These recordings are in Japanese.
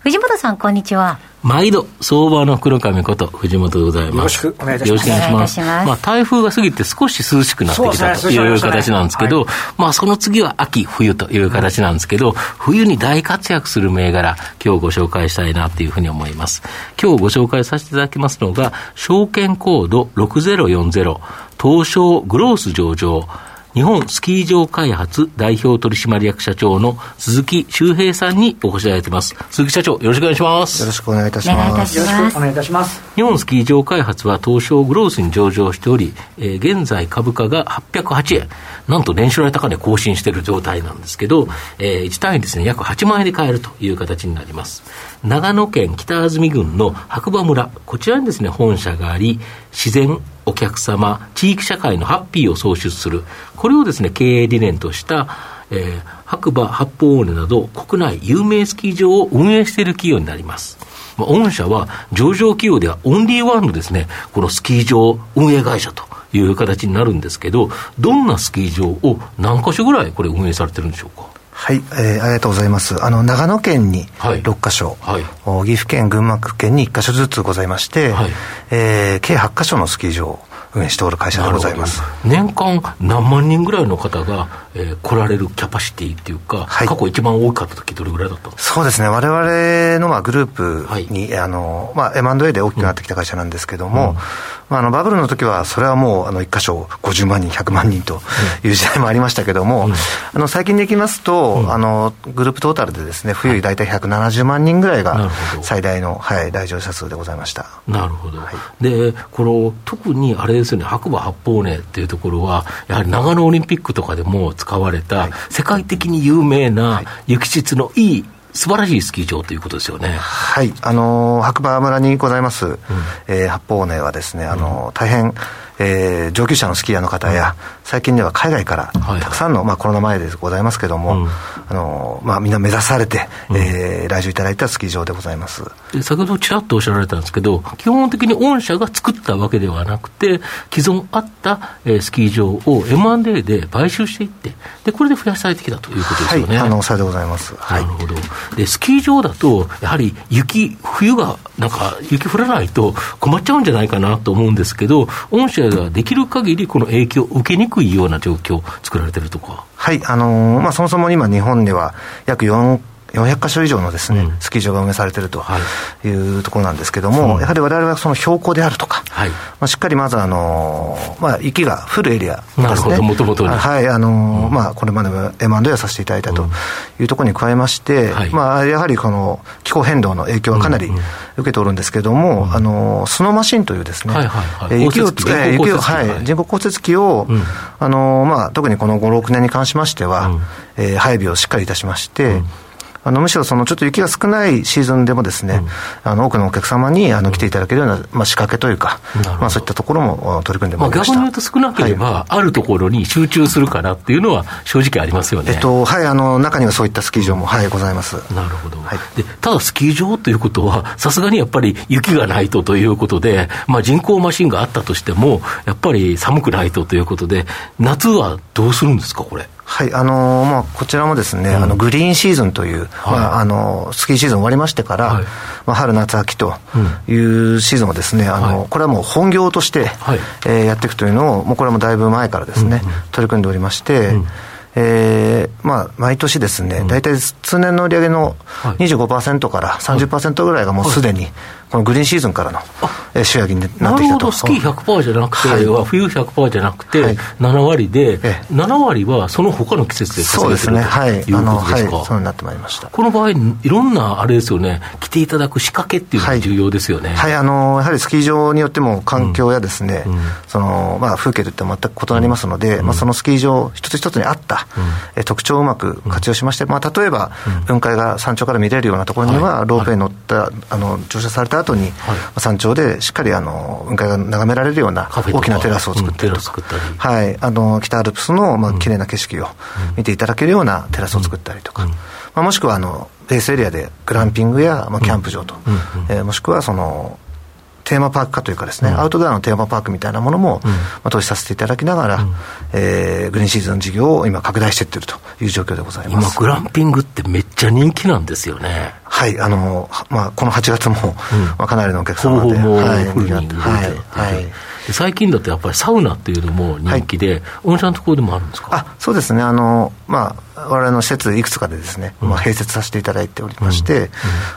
藤本さん、こんにちは。毎度、相場の黒髪こと、藤本でございます。よろしくお願いいたします。よろしくお願いします。まあ、台風が過ぎて少し涼しくなってきたという形なんですけど、まあ、その次は秋、冬という形なんですけど、冬に大活躍する銘柄、今日ご紹介したいなというふうに思います。今日ご紹介させていただきますのが、証券コード6040、東証グロース上場、日本スキー場開発代表取締役社長の鈴木修平さんにお越しいただいています。鈴木社長、よろしくお願いします。よろしくお願いいたします。よろしくお願いいたします。日本スキー場開発は東証グロースに上場しており、えー、現在株価が808円。なんと年初来高値更新している状態なんですけど、えー、1単位ですね、約8万円で買えるという形になります。長野県北安住郡の白馬村、こちらにですね、本社があり、自然お客様、地域社会のハッピーを創出する、これをですね、経営理念とした、えー、白馬八方尾根など国内有名スキー場を運営している企業になります。まあ、御社は上場企業ではオンリーワンのですね、このスキー場運営会社という形になるんですけど、どんなスキー場を何箇所ぐらいこれ運営されてるんでしょうか？はい、えー、ありがとうございます。あの、長野県に6か所、はい、岐阜県、群馬県に1か所ずつございまして、はい、えー、計8か所のスキー場運営しておる会社でございます。年間何万人ぐらいの方が、えー、来られるキャパシティっていうか、はい、過去一番多かった時どれぐらいだったそうですね、われわれのまあグループに、はい、あのまあ、M&A で大きくなってきた会社なんですけども、うんまあ、あのバブルの時は、それはもうあの1箇所50万人、100万人という時代もありましたけども、うん、あの最近でいきますと、うん、あのグループトータルでですね冬、大体170万人ぐらいが最大の、はい、来場者数でございました。なるほど、はい、でこの特にあれですよね、白馬八方根っていうところは、やはり長野オリンピックとかでも使われた、世界的に有名な雪質のいい素晴らしいスキー場ということですよね。はい、あの白馬村にございます、うん、えー、八方根はですね、あの、大変えー、上級者のスキーヤーの方や、最近では海外からたくさんの、まあ、コロナ前でございますけれども、あのまあ、みんな目指されて、うえー、来場いただいたスキー場でございます。先ほどちらっとおっしゃられたんですけど、基本的に御社が作ったわけではなくて、既存あった、えー、スキー場を M&A で買収していって、でこれで増やされてきたということですよね。はい、あのされでございます、はい、なるほど。でスキー場だと、やはり雪、冬がなんか雪降らないと困っちゃうんじゃないかなと思うんですけど、御社ができる限りこの影響を受けにくいような状況を作られてるとか。はい、あのー、まあ、そもそも今日本では約4 400か所以上のですね、うん、スキー場が運営されているとい。うところなんですけれども、はい、やはりわれわれはその標高であるとか、はい、まあ、しっかりまず、あのまあ、雪が降るエリアですね、もともとはい、あの、うん、まあ、これまでも M&A をさせていただいたというところに加えまして、うん、まあ、やはりこの気候変動の影響はかなり受けておるんですけれども、あのスノーマシンというですね、はいはいはい、雪を、雪を、はい、人工降雪機を、あのまあ、特にこの5、6年に関しましては、うん、えー、配備をしっかりいたしまして、あのむしろそのちょっと雪が少ないシーズンでもですね、うん、あの多くのお客様にあの来ていただけるような、まあ、仕掛けというか、まあ、そういったところも取り組んでまいりました、まあ、逆に言うと少なければ、はい、あるところに集中するからっていうのは正直ありますよね、えっとはい、あの中にはそういったスキー場も、はい、ございます。なるほど、はい、でただスキー場ということはさすがにやっぱり雪がないとということで、まあ、人工マシンがあったとしてもやっぱり寒くないとということで夏はどうするんですかこれ？はい、あのー、まあ、こちらもですね、うん、あのグリーンシーズンという、はい、まあ、あのスキーシーズン終わりましてから、はい、まあ、春、夏、秋というシーズンをですね、あの、はい、これはもう本業として、はい、えー、やっていくというのを、もうこれもだいぶ前からですね、うんうん、取り組んでおりまして、うん。えーまあ、毎年ですね、大体通年の売り上げの25%から30%ぐらいがもうすでにこのグリーンシーズンからの仕上げになってきたと。なるほど、スキー100%じゃなくて、はい、冬100%じゃなくて、7割で、はい、7割はその他の季節で稼げてると、はい、いうことですか、はい、そうなってまいりました。この場合、いろんなあれですよね、来ていただく仕掛けっていうのが重要ですよね、はい。あのやはりスキー場によっても環境やですね、うん、そのまあ、風景といって全く異なりますので、うん、まあ、そのスキー場一つ一つに合った、うん、特徴をうまく活用しまして、まあ、例えば、雲海が山頂から見れるようなところには、ロープウェイに乗った、あの乗車されたった後に、はい、山頂でしっかりあの雲海が眺められるような大きなテラスを作ったりとか、うん、はい、あの北アルプスの、まあ綺麗な景色を見ていただけるようなテラスを作ったりとか、まあ、もしくはあのベースエリアでグランピングや、まあ、キャンプ場と、えー、もしくはそのテーマパーク化というかですね、うん、アウトドアのテーマパークみたいなものも、うん、まあ、投資させていただきながら、うん、えー、グリーンシーズン事業を今拡大していってるという状況でございます。今グランピングってめっちゃ人気なんですよね。はいあの、まあ、この8月も、まあ、かなりのお客様で、ほぼはい、はいはい。最近だとやっぱりサウナっていうのも人気で、はい、御社のところでもあるんですか？あそうですね。あの、まあ、我々の施設いくつかでですね、まあ、併設させていただいておりまして、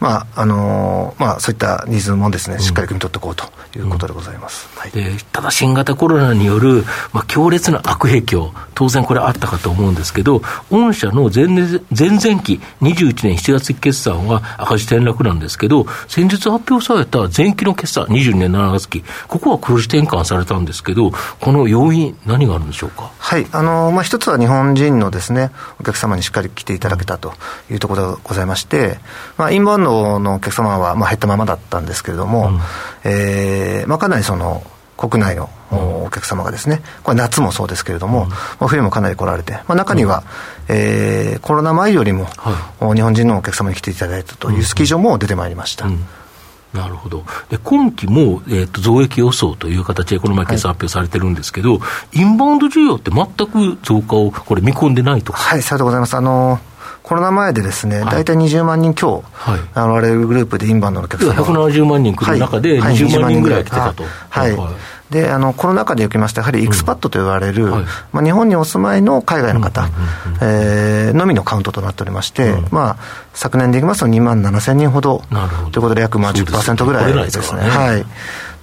まああのまあ、そういったニーズもですね、しっかり汲み取っていこうということでございます、はい、でただ新型コロナによる、まあ、強烈な悪影響、当然これあったかと思うんですけど、御社の前年前々期、21年7月期決算は赤字転落なんですけど、先日発表された前期の決算、22年7月期、ここは黒字転換されたんですけど、この要因、何があるんでしょうか？はい。あのまあ、一つは日本人のですねお客様にしっかり来ていただけたというところでございまして、まあ、インバウンドのお客様はまあ減ったままだったんですけれども、うん、えー、まあ、かなりその国内のお客様がですね、これ夏もそうですけれども、うん、冬もかなり来られて、まあ、中には、うん、えー、コロナ前よりも、はい、日本人のお客様に来ていただいたというスキー場も出てまいりました。うんなるほど。で、今期も、えっ、ー、と、増益予想という形でこの前決算発表されてるんですけど、はい、インバウンド需要って全く増加をこれ見込んでないとはい、さようでございます。あのコロナ前でですね、大体20万人強、はい、あの我々グループでインバウンドのお客様が。170万人来る中で、20万人ぐらい来てたと。はい。はい。であのコロナ禍でおきまして、やはりエクスパットと言われる、うんはい、まあ、日本にお住まいの海外の方、えのみのカウントとなっておりまして、うん、まあ、昨年でいきますと2万7000人ほどということで、約まあ10%ぐらいですね。はい。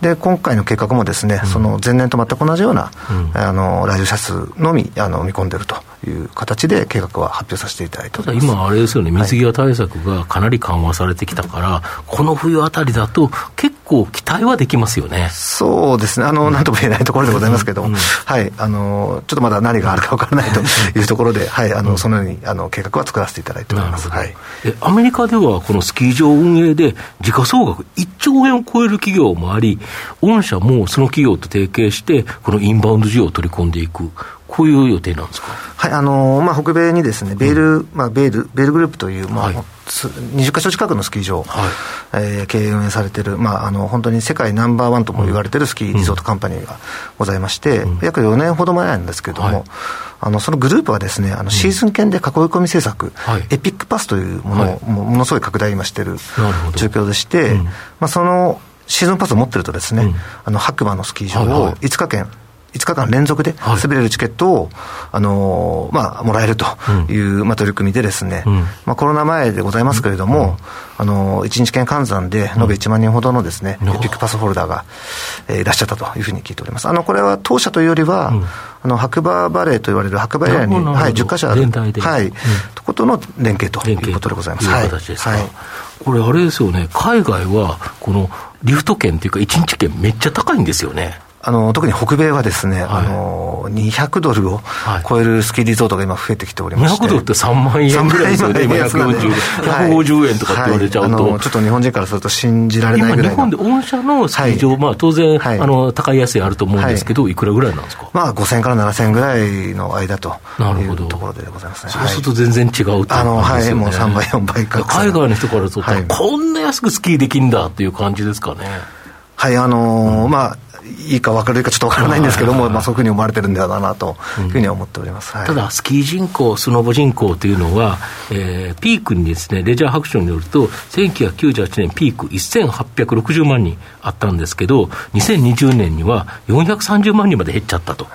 で今回の計画もですね、うん、その前年と全く同じような、うん、あの来場者数のみあの見込んでるという形で計画は発表させていただいてただ今、あれですよね、水際対策がかなり緩和されてきたから、はい、この冬あたりだと、結構期待はできますよね。そうですね、あのなんとも言えないところでございますけど、うん、はい。あの、ちょっとまだ何があるか分からないというところで、はい、あのそのようにあの計画は作らせていただいております、はい、えアメリカでは、このスキー場運営で、時価総額1兆円を超える企業もあり、御社もその企業と提携して、このインバウンド需要を取り込んでいく、こういう予定なんですか、はいあのまあ、北米にですね、ベール、うん、まあ、ベールベールグループという、まあはい、20か所近くのスキー場、はい。えー、経営運営されている、まあ、あの本当に世界ナンバーワンとも言われているスキーリゾートカンパニーがございまして、うん、約4年ほど前なんですけれども、はい、あのそのグループはですね、あのシーズン券で囲い込み政策、はい、エピックパスというものを、ものすごい拡大今している状況でして、うん、まあ、そのシーズンパスを持ってるとですね、うん、あの白馬のスキー場を5日間、5日間連続で滑れるチケットを、はい、あのまあ、もらえるという、うん、まあ、取り組みでですね、うん、まあ、コロナ前でございますけれども、うん、あの1日券換算で延べ1万人ほどのですね、エピックパスホルダーが、えー、いらっしゃったというふうに聞いております。あのこれは当社というよりは、あの白馬バレーと言われる白馬エリアに、はい、10か所ある、はい、とことの連携ということでございます。はい、これ、あれですよね、海外は、このリフト券というか、1日券、めっちゃ高いんですよね。あの特に北米はですね、はい、あの200ドルを超えるスキーリゾートが今増えてきておりまして、200ドルって3万円ぐらいですよね、今140、150円とかって言われちゃうと、はい、ちょっと日本人からすると信じられないぐらい。今、日本で御社のスキー場、はい、まあ当然、あの高い安いあると思うんですけど、い、くらぐらいなんですか、まあ、5000から7000円ぐらいの間というところでございますね。そうすると全然違うう、あのはい、もう3倍、4倍か海外の人からすると、こんな安くスキーできんだっていう感じですかね。はい、あのー、まあ、いいか分かるかちょっと分からないんですけども、まあ、そういうふうに思われてるんではなというふうには思っております、はい、ただ、スキー人口、スノボ人口というのは、えー、ピークにですね、レジャー白書によると、1998年ピーク1860万人あったんですけど、2020年には430万人まで減っちゃったと。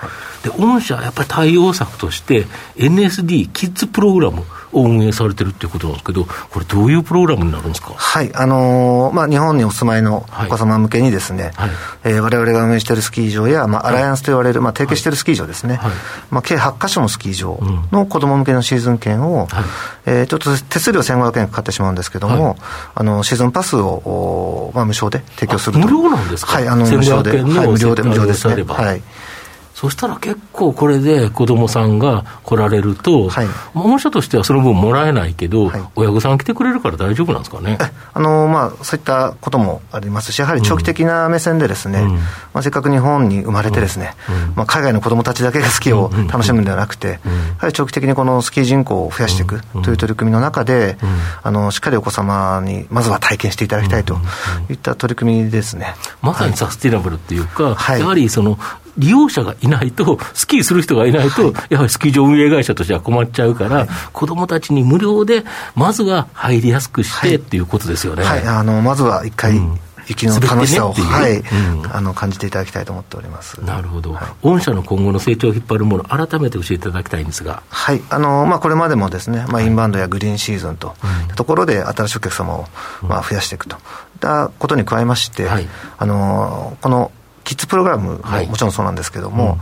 で、御社はやっぱり対応策として、NSD キッズプログラム、を運営されてるっていうことなんですけど、これ、どういうプログラムになるんですか、はいあのー、まあ、日本にお住まいのお子様向けにですね、はい。えー、我々が運営しているスキー場や、まあ、アライアンスと言われる、まあ、提携しているスキー場ですね、はい。まあ、計8か所のスキー場の子供向けのシーズン券を、はい。えー、ちょっと手数料1500円かかってしまうんですけども、はい、あのシーズンパスを、まあ、無償で提供すると。無料なんですか？はい、あの無料で、はい、無料で、無料ですね。はいそしたら結構これで子供さんが来られると、はい、保護者としてはその分もらえないけど、はい、親御さん来てくれるから大丈夫なんですかね。あのまあ、そういったこともありますし、やはり長期的な目線でですね、うん、まあ、せっかく日本に生まれてですね、うん、まあ、海外の子供たちだけがスキーを楽しむんではなくて、やはり長期的にこのスキー人口を増やしていくという取り組みの中で、あのしっかりお子様にまずは体験していただきたいといった取り組みですね。まさにサスティナブルっていうか、はい、やはりその利用者がいないと、スキーする人がいないと、やはりスキー場運営会社としては困っちゃうから、はい、子どもたちに無料で、まずは入りやすくして、っていうことですよね。はい、あのまずは一回、うん。雪の楽しさを、ね、はい、う。ん、あの感じていただきたいと思っております。なるほど、はい、御社の今後の成長を引っ張るもの、改めて教えていただきたいんですが、はい。あのまあ、これまでもですね、まあ、インバウンドやグリーンシーズンといところで、新しいお客様を、まあ、増やしていくと。いったことに加えまして、はい、あのこのキッズプログラムももちろんそうなんですけども、はい、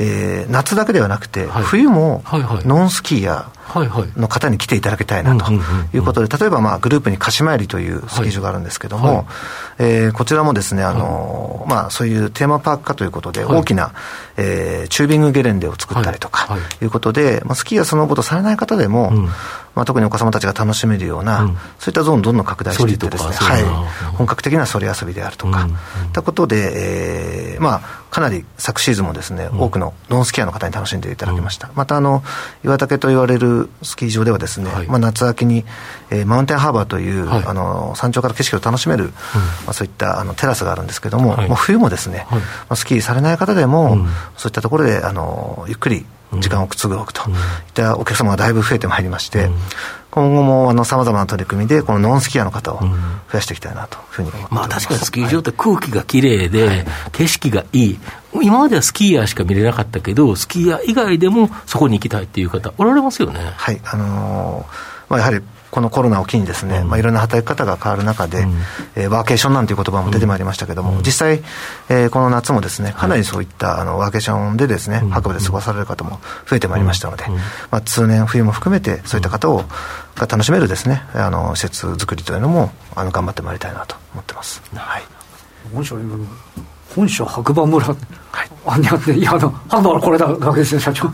えー、夏だけではなくて、はい、冬もノンスキーヤーの方に来ていただきたいなということで、例えばまあグループに鹿島りというスキー場があるんですけども、はい、えー、こちらもですね、あのまあ、そういうテーマパーク化ということで、大きな、えー、チュービングゲレンデを作ったりとかいうことで、まあ、スキーやスノーボードされない方でも、うん。まあ、特にお子様たちが楽しめるような、うん、そういったゾーンをどんどん拡大していってですね、はい、本格的なそれ遊びであるとか、うん、ったことで、えー、まあ、かなり昨シーズンもですね、うん、多くのノンスキーの方に楽しんでいただきました。また、あの、岩竹と言われるスキー場ではですね、はい、まあ、夏秋に、えー、マウンテンハーバーという、はい、あの、山頂から景色を楽しめる、まあ、そういったあのテラスがあるんですけども、冬もですね、まあ、スキーされない方でも、そういったところで、あの、ゆっくり時間をくつぐおくと。いったお客様がだいぶ増えてまいりまして、今後もさまざまな取り組みで、このノンスキーヤーの方を増やしていきたいなというふうに思ってまあ、確かにスキー場って空気がきれい。で、景色がいい、今まではスキーヤーしか見れなかったけど、スキーヤー以外でもそこに行きたいっていう方、おられますよね。はい、あのー、まあ、やはりこのコロナを機にですね、うん、まあ、いろんな働き方が変わる中で、うん、えー、ワーケーションなんていう言葉も出てまいりましたけども、うん、実際、えー、この夏もですね、かなりそういった、あのワーケーションでですね、白馬で過ごされる方も増えてまいりましたので、まあ、通年、冬も含めて、そういった方を、が楽しめるですね、あの施設作りというのも、あの頑張ってまいりたいなと思ってます。はい。本社本社白馬村、はい、あいやあの白馬はこれだだけですね社長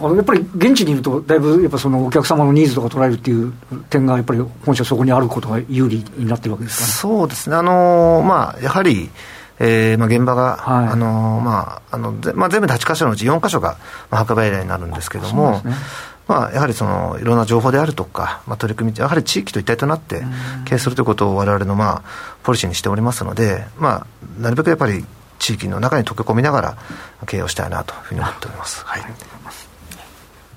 やっぱり現地にいると、だいぶやっぱそのお客様のニーズとか捉えるっていう点が、やっぱり本社そこにあることが有利になってるわけですか、ね、そうですね、あのまあ、やはり、えーまあ、現場が、はい、あのまああのまあ、全部で8か所のうち4か所が、まあ、白馬エリアになるんですけれども、ね、まあ、やはりそのいろんな情報であるとか、まあ、取り組み、やはり地域と一体となって経営するということをわれわれの、まあ、ポリシーにしておりますので、まあ、なるべくやっぱり地域の中に溶け込みながら経営をしたいなというふうに思っております。はい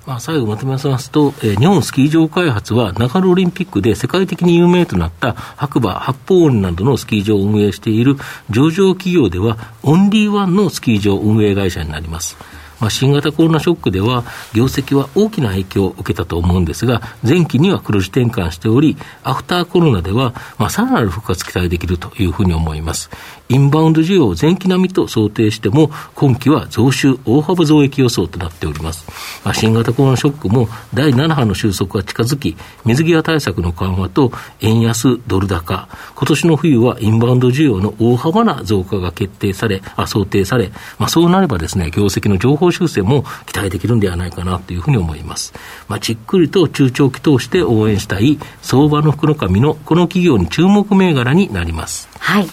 まあ、最後まとめますと、えー、日本スキー場開発は長野オリンピックで世界的に有名となった白馬、八方尾などのスキー場を運営している上場企業ではオンリーワンのスキー場運営会社になります。まあ、新型コロナショックでは、業績は大きな影響を受けたと思うんですが、前期には黒字転換しており、アフターコロナでは、まあ、さらなる復活期待できるというふうに思います。インバウンド需要を前期並みと想定しても、今期は増収大幅増益予想となっております。まあ、新型コロナショックも第7波の収束が近づき、水際対策の緩和と円安ドル高、今年の冬はインバウンド需要の大幅な増加が決定され、あ想定され、まあ、そうなればですね、業績の情報修正も期待できるんではないかなというふうに思います。まあ、じっくりと中長期通して応援したい相場の福の神のこの企業に注目銘柄になります。はい。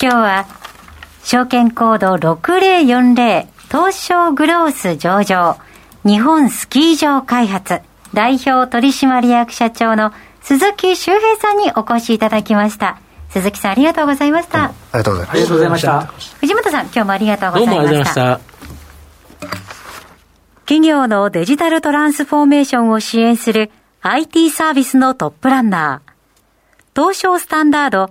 今日は、証券コード6040東証グロース上場日本スキー場開発代表取締役社長の鈴木修平さんにお越しいただきました。鈴木さんありがとうございました。ありがとうございました。ありがとうございました。藤本さん、今日もありがとうございました。どうもありがとうございました。企業のデジタルトランスフォーメーションを支援する IT サービスのトップランナー。東証スタンダード